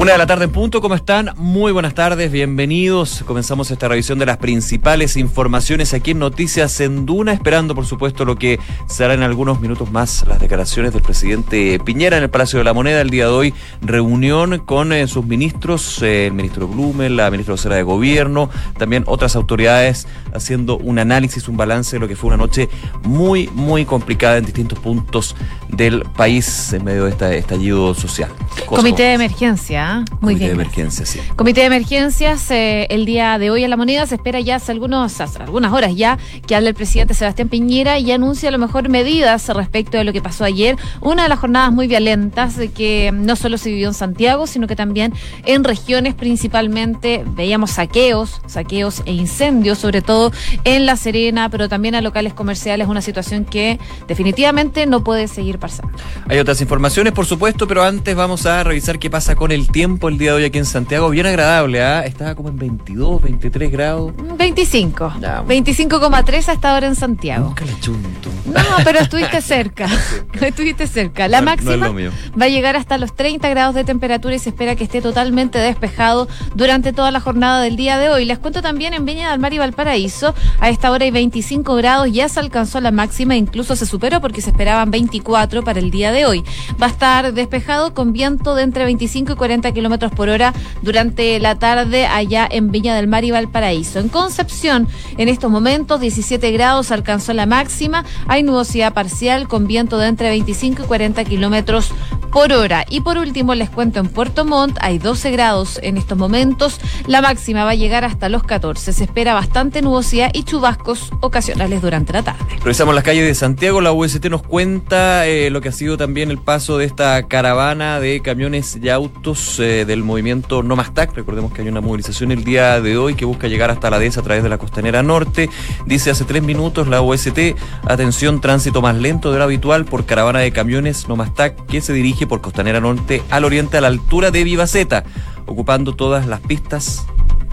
Una de la tarde en punto, ¿cómo están? Muy buenas tardes, bienvenidos. Comenzamos esta revisión de las principales informaciones aquí en Noticias en Duna, esperando por supuesto lo que será en algunos minutos más las declaraciones del presidente Piñera en el Palacio de la Moneda el día de hoy, reunión con eh, sus ministros, eh, el ministro Blumen, la ministra vocera de Gobierno, también otras autoridades haciendo un análisis, un balance de lo que fue una noche muy, muy complicada en distintos puntos del país en medio de este estallido social. Comité de emergencia. ¿Ah? Muy Comité de emergencias, sí. Comité de emergencias, eh, el día de hoy en la moneda se espera ya hace, algunos, algunas horas ya que hable el presidente Sebastián Piñera y anuncia a lo mejor medidas respecto de lo que pasó ayer. Una de las jornadas muy violentas que no solo se vivió en Santiago, sino que también en regiones principalmente veíamos saqueos, saqueos e incendios, sobre todo en La Serena, pero también a locales comerciales, una situación que definitivamente no puede seguir pasando. Hay otras informaciones, por supuesto, pero antes vamos a revisar qué pasa con el tiempo el día de hoy aquí en Santiago. Bien agradable, ¿ah? Estaba como en 22, 23 grados. 25. 25,3 hasta ahora en Santiago. Nunca le chunto. No, pero estuviste cerca. estuviste cerca. La máxima va a llegar hasta los 30 grados de temperatura y se espera que esté totalmente despejado durante toda la jornada del día de hoy. Les cuento también en Viña del Mar y Valparaíso. A esta hora hay 25 grados, ya se alcanzó la máxima, incluso se superó porque se esperaban 24 para el día de hoy. Va a estar despejado con viento de entre 25 y 40 kilómetros por hora durante la tarde allá en Viña del Mar y Valparaíso. En Concepción, en estos momentos, 17 grados alcanzó la máxima. Hay nubosidad parcial con viento de entre 25 y 40 kilómetros por hora. Y por último, les cuento en Puerto Montt, hay 12 grados en estos momentos. La máxima va a llegar hasta los 14. Se espera bastante nubosidad y chubascos ocasionales durante la tarde. Revisamos las calles de Santiago. La UST nos cuenta eh, lo que ha sido también el paso de esta caravana de camiones y autos eh, del movimiento No Más TAC. Recordemos que hay una movilización el día de hoy que busca llegar hasta la dehesa a través de la costanera norte. Dice hace tres minutos la UST, atención, tránsito más lento de lo habitual por caravana de camiones No Más TAC que se dirige por Costanera Norte al oriente a la altura de Vivaceta, ocupando todas las pistas.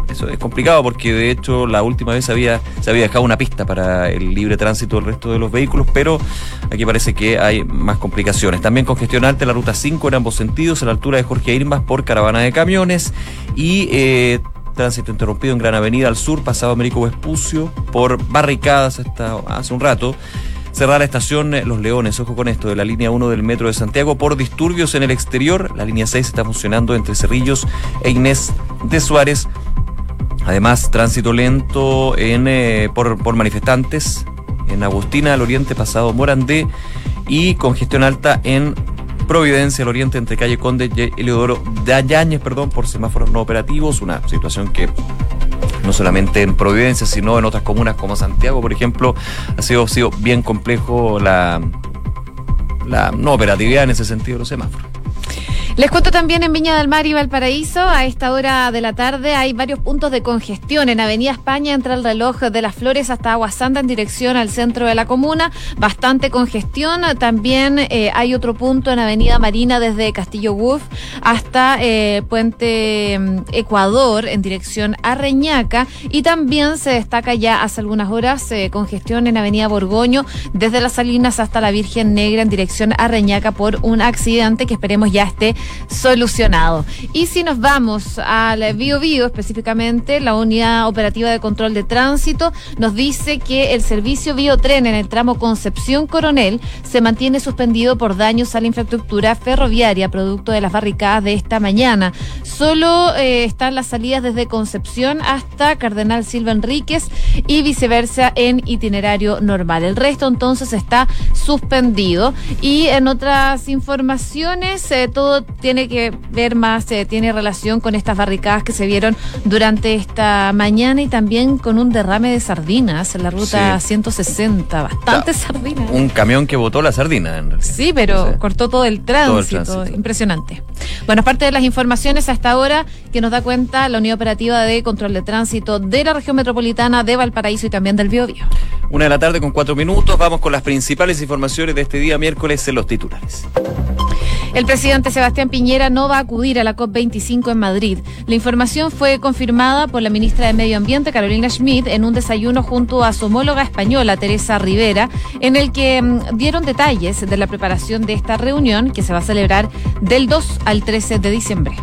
Eso es complicado porque de hecho la última vez había, se había dejado una pista para el libre tránsito del resto de los vehículos, pero aquí parece que hay más complicaciones. También congestionante la ruta 5 en ambos sentidos, a la altura de Jorge Irmas por caravana de camiones y eh, tránsito interrumpido en Gran Avenida al sur, pasado Américo Vespucio, por barricadas hasta hace un rato cerrar la estación eh, Los Leones, ojo con esto, de la línea 1 del metro de Santiago por disturbios en el exterior. La línea 6 está funcionando entre Cerrillos e Inés de Suárez. Además, tránsito lento en, eh, por, por manifestantes en Agustina al oriente, pasado Morandé, y congestión alta en Providencia al oriente entre calle Conde y Eleodoro de perdón, por semáforos no operativos, una situación que no solamente en Providencia, sino en otras comunas como Santiago, por ejemplo, ha sido, sido bien complejo la, la no operatividad en ese sentido de los semáforos. Les cuento también en Viña del Mar y Valparaíso, a esta hora de la tarde hay varios puntos de congestión. En Avenida España entre el reloj de las Flores hasta Aguasanda en dirección al centro de la comuna. Bastante congestión. También eh, hay otro punto en Avenida Marina desde Castillo Guf hasta eh, Puente mm, Ecuador en dirección a Reñaca. Y también se destaca ya hace algunas horas eh, congestión en Avenida Borgoño desde Las Salinas hasta la Virgen Negra en dirección a Reñaca por un accidente que esperemos ya esté solucionado. Y si nos vamos al Bio Bio, específicamente, la unidad operativa de control de tránsito nos dice que el servicio Biotren en el tramo Concepción Coronel se mantiene suspendido por daños a la infraestructura ferroviaria, producto de las barricadas de esta mañana. Solo eh, están las salidas desde Concepción hasta Cardenal Silva Enríquez y viceversa en itinerario normal. El resto entonces está suspendido. Y en otras informaciones, eh, todo tiene que ver más, eh, tiene relación con estas barricadas que se vieron durante esta mañana y también con un derrame de sardinas en la ruta 160. Bastante sardinas. Un camión que botó la sardina, en realidad. Sí, pero cortó todo el, tránsito, Impresionante. Bueno, aparte de las informaciones hasta ahora que nos da cuenta la Unidad Operativa de Control de Tránsito de la región metropolitana de Valparaíso y también del Biobío. Una de la tarde con cuatro minutos. Vamos con las principales informaciones de este día miércoles en los titulares. El presidente Sebastián Piñera no va a acudir a la COP25 en Madrid. La información fue confirmada por la ministra de Medio Ambiente, Carolina Schmidt, en un desayuno junto a su homóloga española, Teresa Rivera, en el que mm, dieron detalles de la preparación de esta reunión que se va a celebrar del 2 al 13 de diciembre.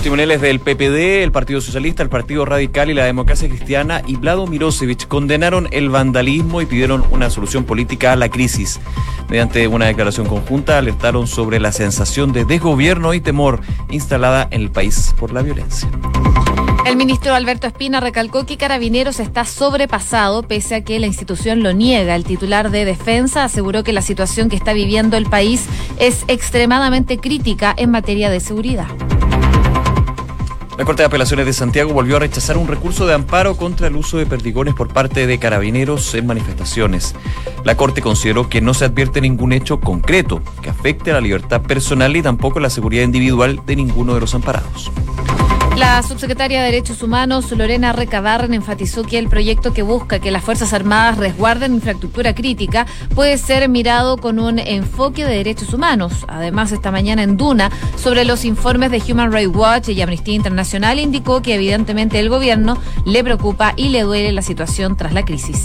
Testimoniales del PPD, el Partido Socialista, el Partido Radical y la Democracia Cristiana y Vlado Mirosevic condenaron el vandalismo y pidieron una solución política a la crisis. Mediante una declaración conjunta alertaron sobre la sensación de desgobierno y temor instalada en el país por la violencia. El ministro Alberto Espina recalcó que Carabineros está sobrepasado pese a que la institución lo niega. El titular de Defensa aseguró que la situación que está viviendo el país es extremadamente crítica en materia de seguridad. La Corte de Apelaciones de Santiago volvió a rechazar un recurso de amparo contra el uso de perdigones por parte de carabineros en manifestaciones. La Corte consideró que no se advierte ningún hecho concreto que afecte a la libertad personal y tampoco la seguridad individual de ninguno de los amparados. La subsecretaria de Derechos Humanos, Lorena Recabarren, enfatizó que el proyecto que busca que las Fuerzas Armadas resguarden infraestructura crítica puede ser mirado con un enfoque de derechos humanos. Además, esta mañana en Duna, sobre los informes de Human Rights Watch y Amnistía Internacional, indicó que evidentemente el gobierno le preocupa y le duele la situación tras la crisis.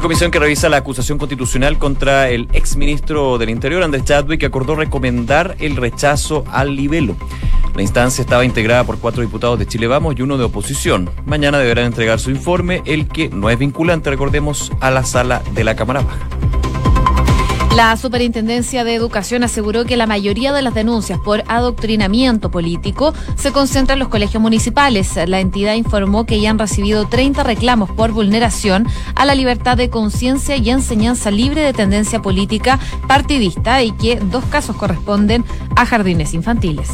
Comisión que revisa la acusación constitucional contra el exministro del Interior, Andrés Chadwick, acordó recomendar el rechazo al libelo. La instancia estaba integrada por cuatro diputados de Chile Vamos y uno de oposición. Mañana deberán entregar su informe, el que no es vinculante, recordemos, a la sala de la Cámara Baja. La Superintendencia de Educación aseguró que la mayoría de las denuncias por adoctrinamiento político se concentran en los colegios municipales. La entidad informó que ya han recibido 30 reclamos por vulneración a la libertad de conciencia y enseñanza libre de tendencia política partidista y que dos casos corresponden a jardines infantiles.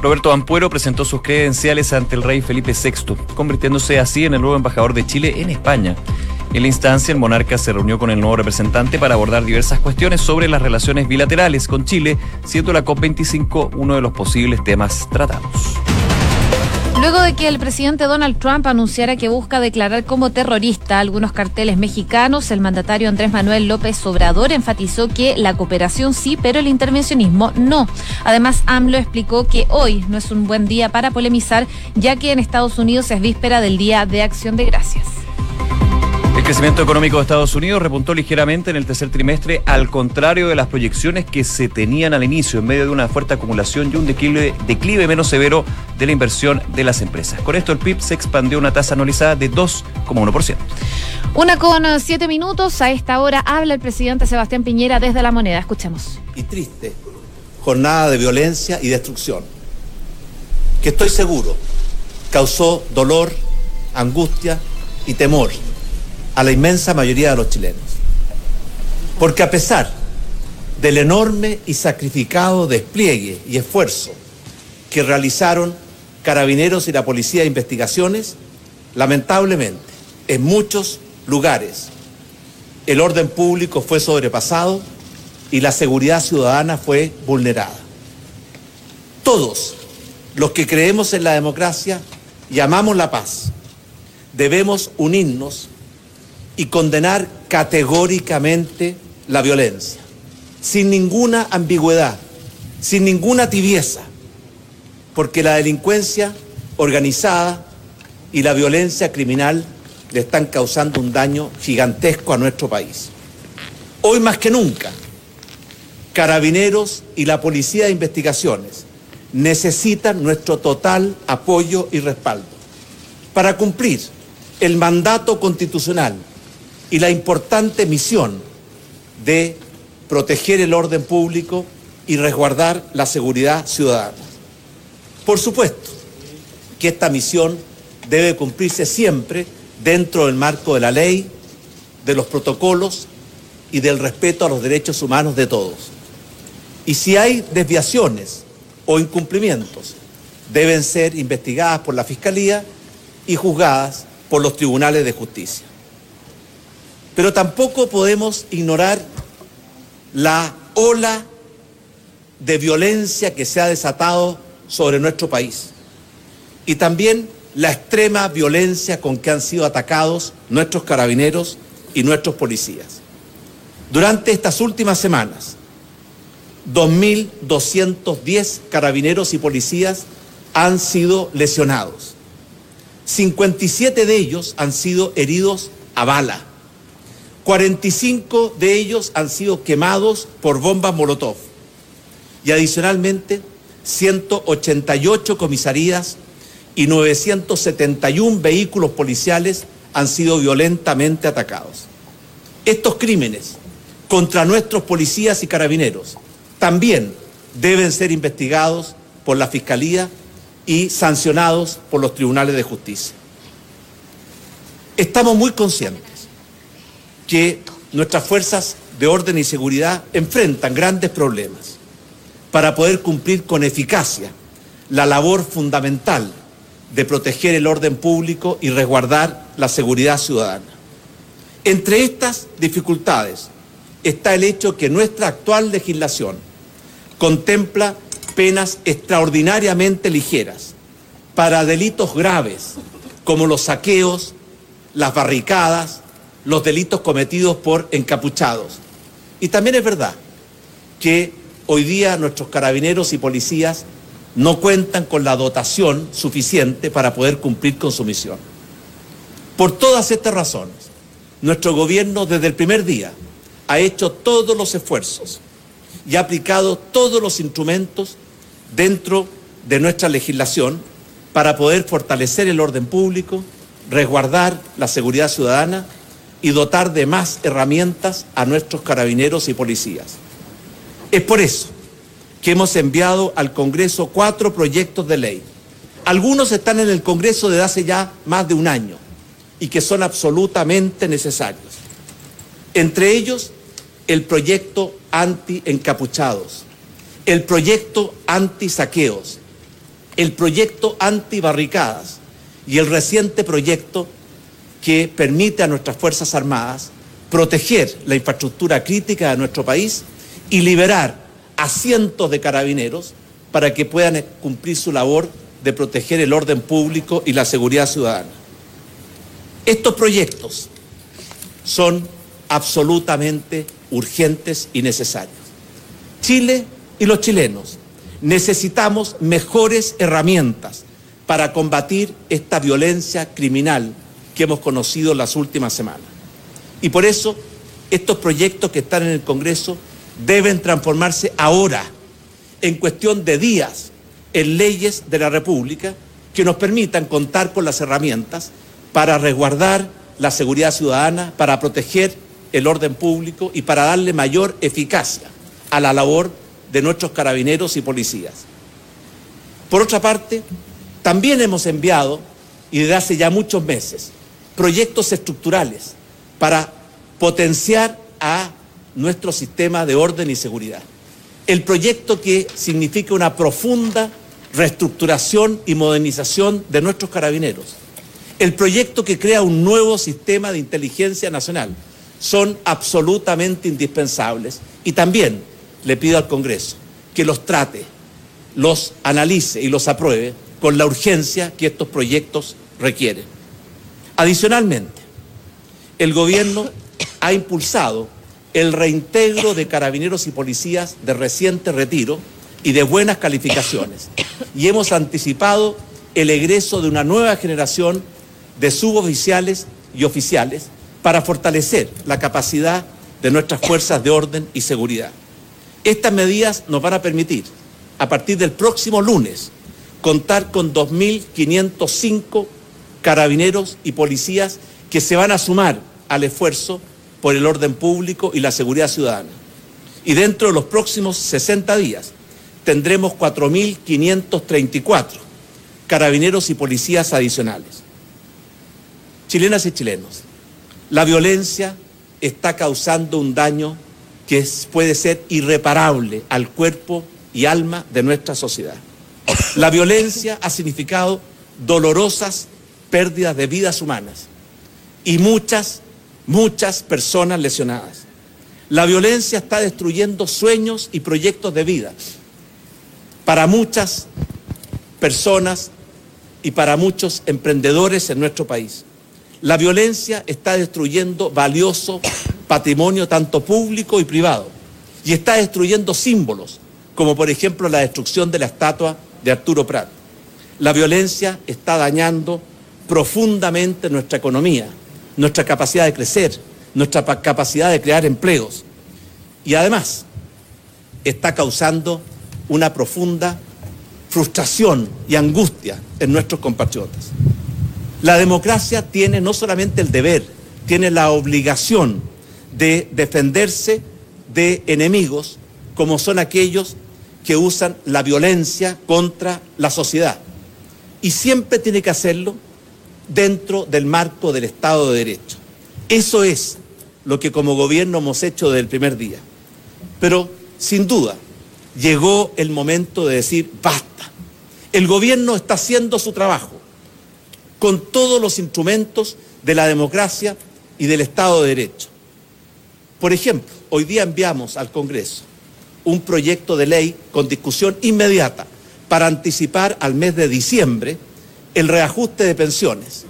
Roberto Ampuero presentó sus credenciales ante el rey Felipe VI, convirtiéndose así en el nuevo embajador de Chile en España. En la instancia, el monarca se reunió con el nuevo representante para abordar diversas cuestiones sobre las relaciones bilaterales con Chile, siendo la COP25 uno de los posibles temas tratados. Luego de que el presidente Donald Trump anunciara que busca declarar como terrorista algunos carteles mexicanos, el mandatario Andrés Manuel López Obrador enfatizó que la cooperación sí, pero el intervencionismo no. Además, AMLO explicó que hoy no es un buen día para polemizar, ya que en Estados Unidos es víspera del Día de Acción de Gracias. El crecimiento económico de Estados Unidos repuntó ligeramente en el tercer trimestre, al contrario de las proyecciones que se tenían al inicio, en medio de una fuerte acumulación y un declive, declive menos severo de la inversión de las empresas. Con esto, el PIB se expandió a una tasa anualizada de 2,1%. Una con eh, siete minutos. A esta hora habla el presidente Sebastián Piñera desde la moneda. Escuchemos. Y triste jornada de violencia y destrucción, que estoy seguro causó dolor, angustia y temor a la inmensa mayoría de los chilenos. Porque a pesar del enorme y sacrificado despliegue y esfuerzo que realizaron carabineros y la Policía de Investigaciones, lamentablemente, en muchos lugares el orden público fue sobrepasado y la seguridad ciudadana fue vulnerada. Todos los que creemos en la democracia y amamos la paz, debemos unirnos y condenar categóricamente la violencia, sin ninguna ambigüedad, sin ninguna tibieza, porque la delincuencia organizada y la violencia criminal le están causando un daño gigantesco a nuestro país. Hoy más que nunca, carabineros y la Policía de Investigaciones necesitan nuestro total apoyo y respaldo para cumplir el mandato constitucional y la importante misión de proteger el orden público y resguardar la seguridad ciudadana. Por supuesto que esta misión debe cumplirse siempre dentro del marco de la ley, de los protocolos y del respeto a los derechos humanos de todos. Y si hay desviaciones o incumplimientos, deben ser investigadas por la Fiscalía y juzgadas por los tribunales de justicia. Pero tampoco podemos ignorar la ola de violencia que se ha desatado sobre nuestro país y también la extrema violencia con que han sido atacados nuestros carabineros y nuestros policías. Durante estas últimas semanas, 2.210 carabineros y policías han sido lesionados. 57 de ellos han sido heridos a bala 45 de ellos han sido quemados por bombas Molotov. y adicionalmente 188 comisarías y 971 vehículos policiales han sido violentamente atacados. Estos crímenes contra nuestros policías y carabineros también deben ser investigados por la Fiscalía y sancionados por los tribunales de justicia. Estamos muy conscientes que nuestras fuerzas de orden y seguridad enfrentan grandes problemas para poder cumplir con eficacia la labor fundamental de proteger el orden público y resguardar la seguridad ciudadana. Entre estas dificultades está el hecho que nuestra actual legislación contempla penas extraordinariamente ligeras para delitos graves como los saqueos, las barricadas, los delitos cometidos por encapuchados. Y también es verdad que hoy día nuestros carabineros y policías no cuentan con la dotación suficiente para poder cumplir con su misión. Por todas estas razones, nuestro gobierno desde el primer día ha hecho todos los esfuerzos y ha aplicado todos los instrumentos dentro de nuestra legislación para poder fortalecer el orden público, resguardar la seguridad ciudadana y dotar de más herramientas a nuestros carabineros y policías. Es por eso que hemos enviado al Congreso cuatro proyectos de ley. Algunos están en el Congreso desde hace ya más de un año y que son absolutamente necesarios. Entre ellos, el proyecto anti-encapuchados, el proyecto anti-saqueos, el proyecto anti-barricadas y el reciente proyecto que permite a nuestras Fuerzas Armadas proteger la infraestructura crítica de nuestro país y liberar a cientos de carabineros para que puedan cumplir su labor de proteger el orden público y la seguridad ciudadana. Estos proyectos son absolutamente urgentes y necesarios. Chile y los chilenos necesitamos mejores herramientas para combatir esta violencia criminal que hemos conocido las últimas semanas. Y por eso estos proyectos que están en el Congreso deben transformarse ahora, en cuestión de días, en leyes de la República que nos permitan contar con las herramientas para resguardar la seguridad ciudadana, para proteger el orden público y para darle mayor eficacia a la labor de nuestros carabineros y policías. Por otra parte, también hemos enviado, y desde hace ya muchos meses, proyectos estructurales para potenciar a nuestro sistema de orden y seguridad. El proyecto que significa una profunda reestructuración y modernización de nuestros carabineros. El proyecto que crea un nuevo sistema de inteligencia nacional. Son absolutamente indispensables. Y también le pido al Congreso que los trate, los analice y los apruebe con la urgencia que estos proyectos requieren. Adicionalmente, el Gobierno ha impulsado el reintegro de carabineros y policías de reciente retiro y de buenas calificaciones. Y hemos anticipado el egreso de una nueva generación de suboficiales y oficiales para fortalecer la capacidad de nuestras fuerzas de orden y seguridad. Estas medidas nos van a permitir, a partir del próximo lunes, contar con 2.505 carabineros y policías que se van a sumar al esfuerzo por el orden público y la seguridad ciudadana. Y dentro de los próximos 60 días tendremos 4.534 carabineros y policías adicionales. Chilenas y chilenos, la violencia está causando un daño que puede ser irreparable al cuerpo y alma de nuestra sociedad. La violencia ha significado dolorosas pérdidas de vidas humanas y muchas muchas personas lesionadas. La violencia está destruyendo sueños y proyectos de vida para muchas personas y para muchos emprendedores en nuestro país. La violencia está destruyendo valioso patrimonio tanto público y privado y está destruyendo símbolos, como por ejemplo la destrucción de la estatua de Arturo Prat. La violencia está dañando profundamente nuestra economía, nuestra capacidad de crecer, nuestra capacidad de crear empleos. Y además está causando una profunda frustración y angustia en nuestros compatriotas. La democracia tiene no solamente el deber, tiene la obligación de defenderse de enemigos como son aquellos que usan la violencia contra la sociedad. Y siempre tiene que hacerlo dentro del marco del Estado de Derecho. Eso es lo que como gobierno hemos hecho desde el primer día. Pero, sin duda, llegó el momento de decir basta. El gobierno está haciendo su trabajo con todos los instrumentos de la democracia y del Estado de Derecho. Por ejemplo, hoy día enviamos al Congreso un proyecto de ley con discusión inmediata para anticipar al mes de diciembre el reajuste de pensiones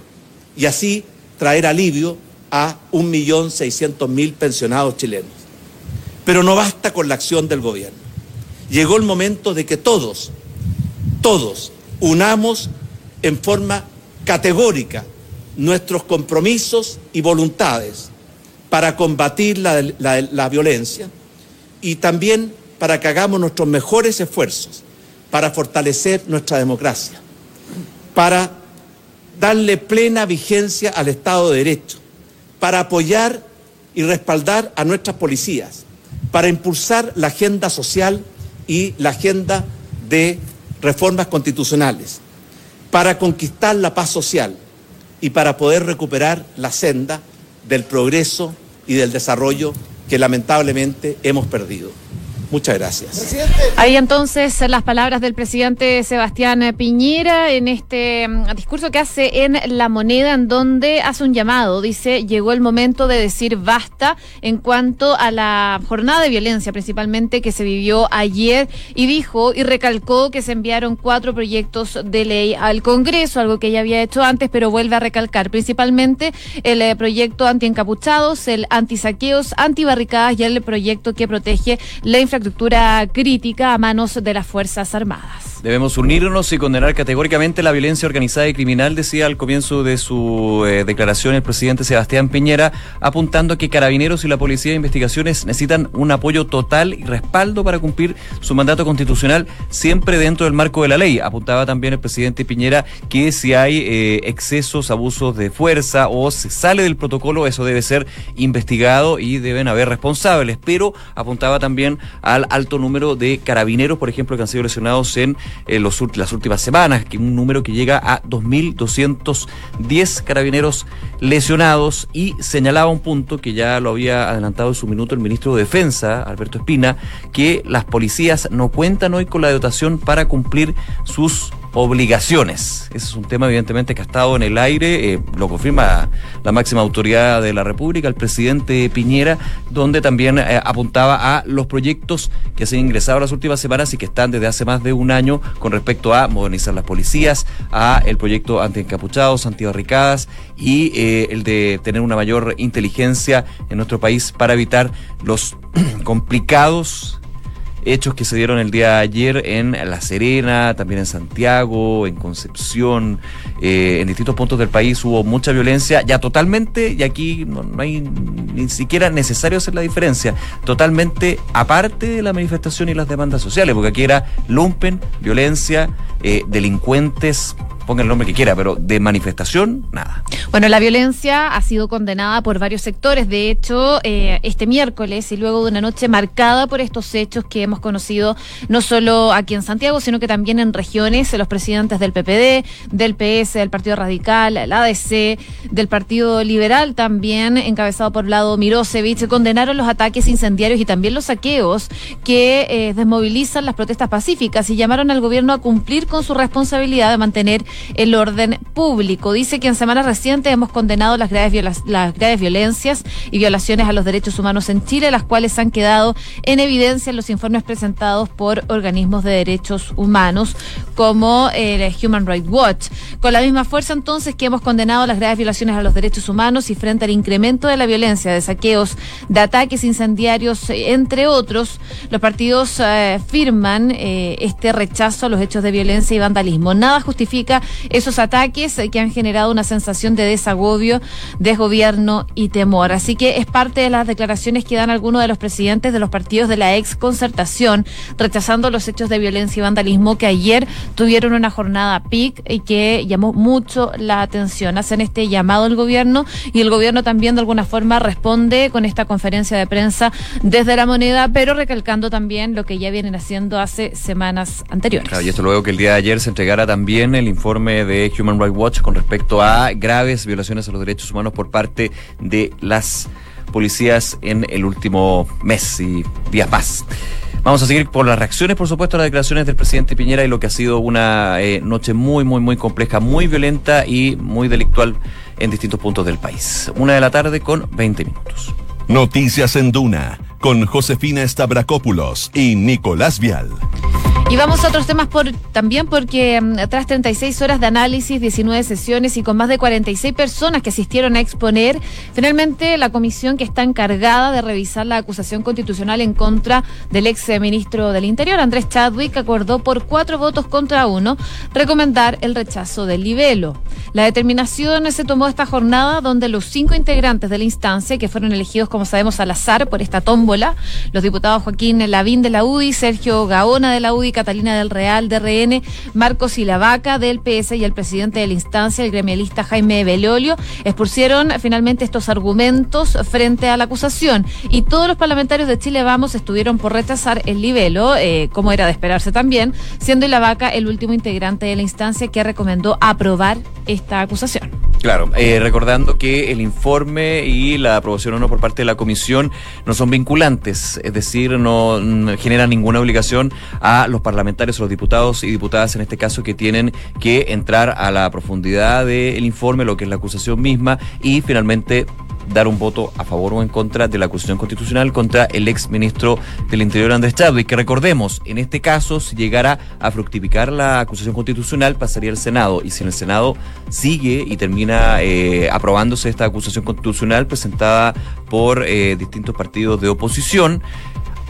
y así traer alivio a 1.600.000 pensionados chilenos. Pero no basta con la acción del gobierno. Llegó el momento de que todos, todos, unamos en forma categórica nuestros compromisos y voluntades para combatir la, la violencia y también para que hagamos nuestros mejores esfuerzos para fortalecer nuestra democracia, para darle plena vigencia al Estado de Derecho, para apoyar y respaldar a nuestras policías, para impulsar la agenda social y la agenda de reformas constitucionales, para conquistar la paz social y para poder recuperar la senda del progreso y del desarrollo que lamentablemente hemos perdido. Muchas gracias. Ahí entonces las palabras del presidente Sebastián Piñera en este mm, discurso que hace en La Moneda, en donde hace un llamado. Dice, llegó el momento de decir basta en cuanto a la jornada de violencia, principalmente que se vivió ayer, y dijo y recalcó que se enviaron cuatro proyectos de ley al Congreso, algo que ya había hecho antes, pero vuelve a recalcar, principalmente el eh, proyecto anti-encapuchados, el anti-saqueos, anti-barricadas y el proyecto que protege la infraestructura infraestructura crítica a manos de las Fuerzas Armadas. Debemos unirnos y condenar categóricamente la violencia organizada y criminal, decía al comienzo de su eh, declaración el presidente Sebastián Piñera, apuntando que carabineros y la Policía de Investigaciones necesitan un apoyo total y respaldo para cumplir su mandato constitucional siempre dentro del marco de la ley. Apuntaba también el presidente Piñera que si hay eh, excesos, abusos de fuerza o se sale del protocolo, eso debe ser investigado y deben haber responsables. Pero apuntaba también al alto número de carabineros, por ejemplo, que han sido lesionados en los, las últimas semanas, que un número que llega a 2.210 carabineros lesionados y señalaba un punto que ya lo había adelantado en su minuto el ministro de Defensa, Alberto Espina, que las policías no cuentan hoy con la dotación para cumplir sus obligaciones. Ese es un tema evidentemente que ha estado en el aire, eh, lo confirma la máxima autoridad de la República, el presidente Piñera, donde también eh, apuntaba a los proyectos que se han ingresado las últimas semanas y que están desde hace más de un año con respecto a modernizar las policías, a el proyecto anti-encapuchados, antibarricadas y eh, el de tener una mayor inteligencia en nuestro país para evitar los complicados hechos que se dieron el día de ayer en La Serena, también en Santiago, en Concepción, eh, en distintos puntos del país hubo mucha violencia, ya totalmente, y aquí no, hay ni siquiera necesario hacer la diferencia, totalmente aparte de la manifestación y las demandas sociales, porque aquí era lumpen, violencia, eh, delincuentes ponga el nombre que quiera, pero de manifestación, nada. Bueno, la violencia ha sido condenada por varios sectores. De hecho, eh, este miércoles y luego de una noche marcada por estos hechos que hemos conocido no solo aquí en Santiago, sino que también en regiones, los presidentes del PPD, del PS, del Partido Radical, el ADC, del Partido Liberal también, encabezado por Vlado Mirosevich, condenaron los ataques incendiarios y también los saqueos que eh, desmovilizan las protestas pacíficas y llamaron al gobierno a cumplir con su responsabilidad de mantener el orden público. Dice que en semanas recientes hemos condenado las graves, las graves violencias y violaciones a los derechos humanos en Chile, las cuales han quedado en evidencia en los informes presentados por organismos de derechos humanos como el Human Rights Watch. Con la misma fuerza entonces que hemos condenado las graves violaciones a los derechos humanos y frente al incremento de la violencia, de saqueos, de ataques incendiarios, entre otros, los partidos eh, firman eh, este rechazo a los hechos de violencia y vandalismo. Nada justifica esos ataques que han generado una sensación de desagobio, desgobierno y temor. Así que es parte de las declaraciones que dan algunos de los presidentes de los partidos de la ex concertación, rechazando los hechos de violencia y vandalismo que ayer tuvieron una jornada PIC y que llamó mucho la atención. Hacen este llamado al gobierno y el gobierno también de alguna forma responde con esta conferencia de prensa desde la moneda, pero recalcando también lo que ya vienen haciendo hace semanas anteriores. y esto luego que el día de ayer se entregara también el informe de Human Rights Watch con respecto a graves violaciones a los derechos humanos por parte de las policías en el último mes y días más. Vamos a seguir por las reacciones, por supuesto, a las declaraciones del presidente Piñera y lo que ha sido una eh, noche muy, muy, muy compleja, muy violenta y muy delictual en distintos puntos del país. Una de la tarde con 20 minutos. Noticias en Duna con Josefina Stavrakopoulos y Nicolás Vial. Y vamos a otros temas también porque mm, tras 36 horas de análisis, 19 sesiones y con más de 46 personas que asistieron a exponer, finalmente la comisión que está encargada de revisar la acusación constitucional en contra del ex ministro del Interior, Andrés Chadwick, acordó por cuatro votos contra uno recomendar el rechazo del libelo. La determinación se tomó esta jornada donde los cinco integrantes de la instancia, que fueron elegidos, como sabemos, al azar por esta tómbola, los diputados Joaquín Lavín de la UDI, Sergio Gaona de la UDI, Catalina del Real, DRN, Marcos Ilavaca del PS y el presidente de la instancia, el gremialista Jaime Belolio, expusieron finalmente estos argumentos frente a la acusación. Y todos los parlamentarios de Chile Vamos estuvieron por rechazar el libelo, eh, como era de esperarse también, siendo Ilavaca el último integrante de la instancia que recomendó aprobar esta acusación. Claro, eh, recordando que el informe y la aprobación o no por parte de la comisión no son vinculantes, es decir, no generan ninguna obligación a los parlamentarios o los diputados y diputadas en este caso que tienen que entrar a la profundidad del informe, lo que es la acusación misma y finalmente dar un voto a favor o en contra de la acusación constitucional contra el ex ministro del Interior Andrés Chadwick, que recordemos, en este caso, si llegara a fructificar la acusación constitucional, pasaría al Senado, y si en el Senado sigue y termina eh, aprobándose esta acusación constitucional presentada por eh, distintos partidos de oposición,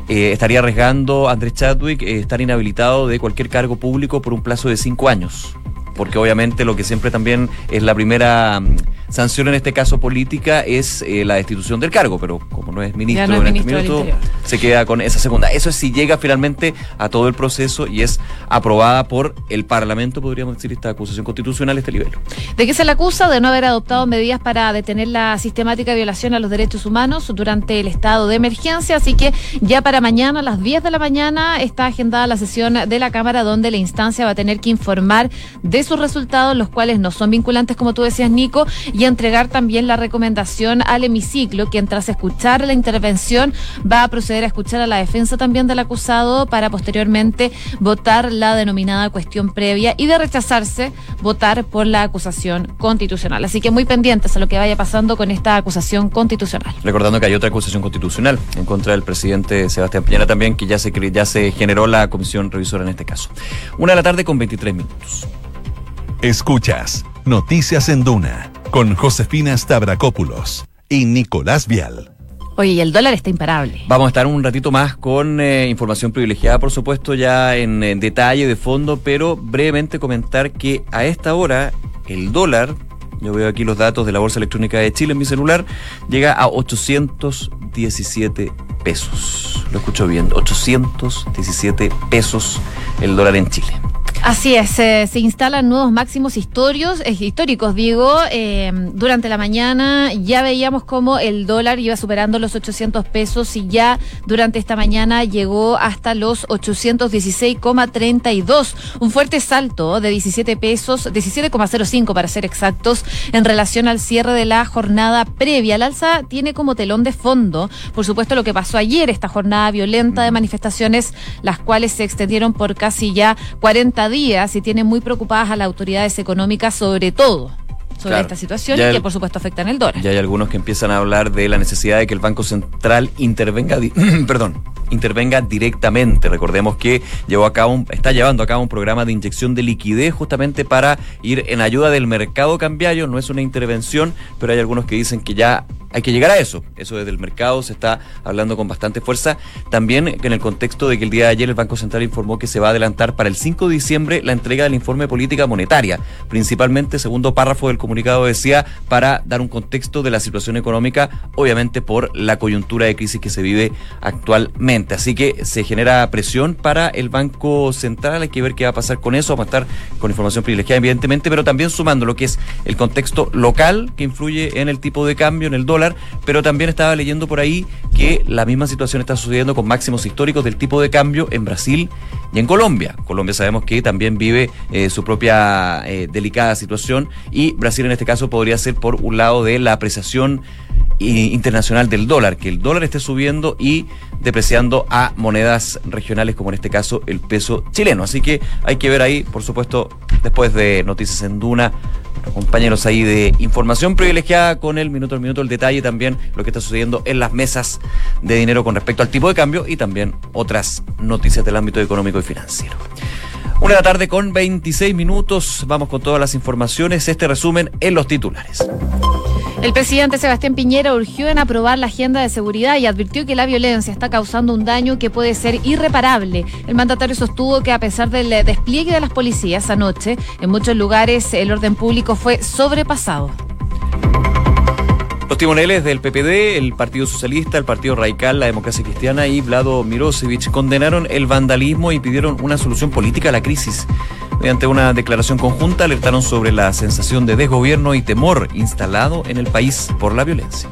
eh, estaría arriesgando Andrés Chadwick estar inhabilitado de cualquier cargo público por un plazo de cinco años. Porque obviamente lo que siempre también es la primera mm, sanción en este caso política es eh, la destitución del cargo, pero como no es ministro, en este minuto, se queda con esa segunda. Eso es si llega finalmente a todo el proceso y es aprobada por el Parlamento, podríamos decir, esta acusación constitucional, este nivel. ¿De qué se le acusa? De no haber adoptado medidas para detener la sistemática violación a los derechos humanos durante el estado de emergencia. Así que ya para mañana, a las 10 de la mañana, está agendada la sesión de la Cámara donde la instancia va a tener que informar de sus resultados, los cuales no son vinculantes, como tú decías, Nico, y entregar también la recomendación al hemiciclo, quien tras escuchar la intervención va a proceder a escuchar a la defensa también del acusado para posteriormente votar la denominada cuestión previa y de rechazarse, votar por la acusación constitucional. Así que muy pendientes a lo que vaya pasando con esta acusación constitucional. Recordando que hay otra acusación constitucional en contra del presidente Sebastián Piñera también, que ya se, ya se generó la comisión revisora en este caso. Una de la tarde con 23 minutos. Escuchas Noticias en Duna con Josefina Stavrakopoulos y Nicolás Vial. Oye, y el dólar está imparable. Vamos a estar un ratito más con eh, información privilegiada, por supuesto, ya en, en, detalle, de fondo, pero brevemente comentar que a esta hora el dólar, yo veo aquí los datos de la Bolsa Electrónica de Chile en mi celular, llega a 817 pesos. Lo escucho bien, 817 pesos el dólar en Chile. Así es, se instalan nuevos máximos históricos, eh, históricos digo. Eh, durante la mañana ya veíamos cómo el dólar iba superando los 800 pesos y ya durante esta mañana llegó hasta los 816,32. Un fuerte salto de 17 pesos, 17,05 para ser exactos, en relación al cierre de la jornada previa. El alza tiene como telón de fondo, por supuesto, lo que pasó ayer, esta jornada violenta de manifestaciones, las cuales se extendieron por casi ya 40 días días y tiene muy preocupadas a las autoridades económicas sobre todo sobre esta situación y que por supuesto afecta en el dólar. Ya hay algunos que empiezan a hablar de la necesidad de que el Banco Central intervenga, perdón, intervenga directamente. Recordemos que llevó a cabo está llevando a cabo un programa de inyección de liquidez justamente para ir en ayuda del mercado cambiario. No es una intervención, pero hay algunos que dicen que ya hay que llegar a eso. Eso desde el mercado se está hablando con bastante fuerza. También en el contexto de que el día de ayer el Banco Central informó que se va a adelantar para el 5 de diciembre la entrega del informe política monetaria, principalmente, segundo párrafo del comunicado decía, para dar un contexto de la situación económica, obviamente por la coyuntura de crisis que se vive actualmente. Así que se genera presión para el Banco Central, hay que ver qué va a pasar con eso, vamos a estar con información privilegiada, evidentemente, pero también sumando lo que es el contexto local que influye en el tipo de cambio, en el dólar, pero también estaba leyendo por ahí que la misma situación está sucediendo con máximos históricos del tipo de cambio en Brasil y en Colombia. Colombia sabemos que también vive eh, su propia eh, delicada situación y Brasil en este caso podría ser por un lado de la apreciación internacional del dólar, que el dólar esté subiendo y depreciando a monedas regionales como en este caso el peso chileno. Así que hay que ver ahí, por supuesto, después de Noticias en Duna, compañeros ahí de información privilegiada con el minuto al minuto, el detalle también, lo que está sucediendo en las mesas de dinero con respecto al tipo de cambio y también otras noticias del ámbito económico y financiero. Una de la tarde con 26 minutos. Vamos con todas las informaciones. Este resumen en los titulares. El presidente Sebastián Piñera urgió en aprobar la agenda de seguridad y advirtió que la violencia está causando un daño que puede ser irreparable. El mandatario sostuvo que a pesar del despliegue de las policías anoche, en muchos lugares el orden público fue sobrepasado. Los timoneles del PPD, el Partido Socialista, el Partido Radical, la Democracia Cristiana y Vlado Mirosevic condenaron el vandalismo y pidieron una solución política a la crisis. Mediante una declaración conjunta alertaron sobre la sensación de desgobierno y temor instalado en el país por la violencia.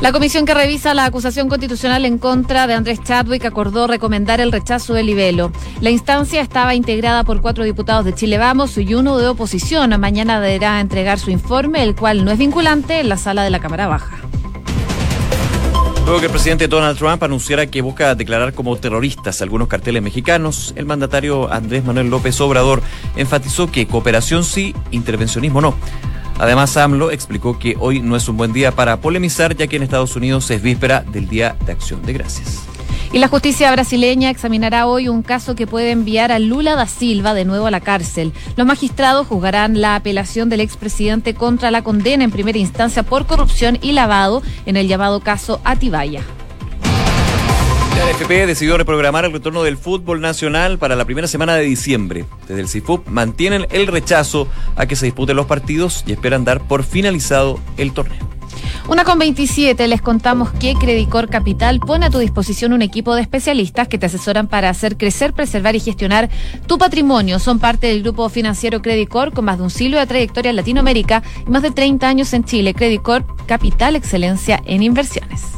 La comisión que revisa la acusación constitucional en contra de Andrés Chadwick acordó recomendar el rechazo del libelo. La instancia estaba integrada por cuatro diputados de Chile Vamos y uno de oposición. Mañana deberá entregar su informe, el cual no es vinculante, en la sala de la Cámara Baja. Luego que el presidente Donald Trump anunciara que busca declarar como terroristas algunos carteles mexicanos, el mandatario Andrés Manuel López Obrador enfatizó que cooperación sí, intervencionismo no. Además, AMLO explicó que hoy no es un buen día para polemizar, ya que en Estados Unidos es víspera del Día de Acción de Gracias. Y la justicia brasileña examinará hoy un caso que puede enviar a Lula da Silva de nuevo a la cárcel. Los magistrados juzgarán la apelación del expresidente contra la condena en primera instancia por corrupción y lavado en el llamado caso Atibaya. La NFP decidió reprogramar el retorno del fútbol nacional para la primera semana de diciembre. Desde el CIFUP mantienen el rechazo a que se disputen los partidos y esperan dar por finalizado el torneo. Una con 27, les contamos que Credicor Capital pone a tu disposición un equipo de especialistas que te asesoran para hacer crecer, preservar y gestionar tu patrimonio. Son parte del grupo financiero Credicor con más de un siglo de trayectoria en Latinoamérica y más de 30 años en Chile. Credicor Capital, excelencia en inversiones.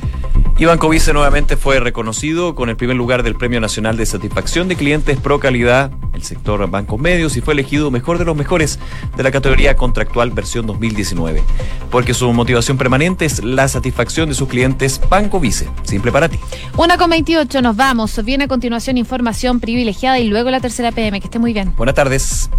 Y Banco Vice nuevamente fue reconocido con el primer lugar del Premio Nacional de Satisfacción de Clientes Pro Calidad, el sector bancos medios, y fue elegido mejor de los mejores de la categoría contractual versión 2019. Porque su motivación permanente es la satisfacción de sus clientes Banco Vice. Simple para ti. Una con 28, nos vamos. Viene a continuación información privilegiada y luego la tercera PM. Que esté muy bien. Buenas tardes.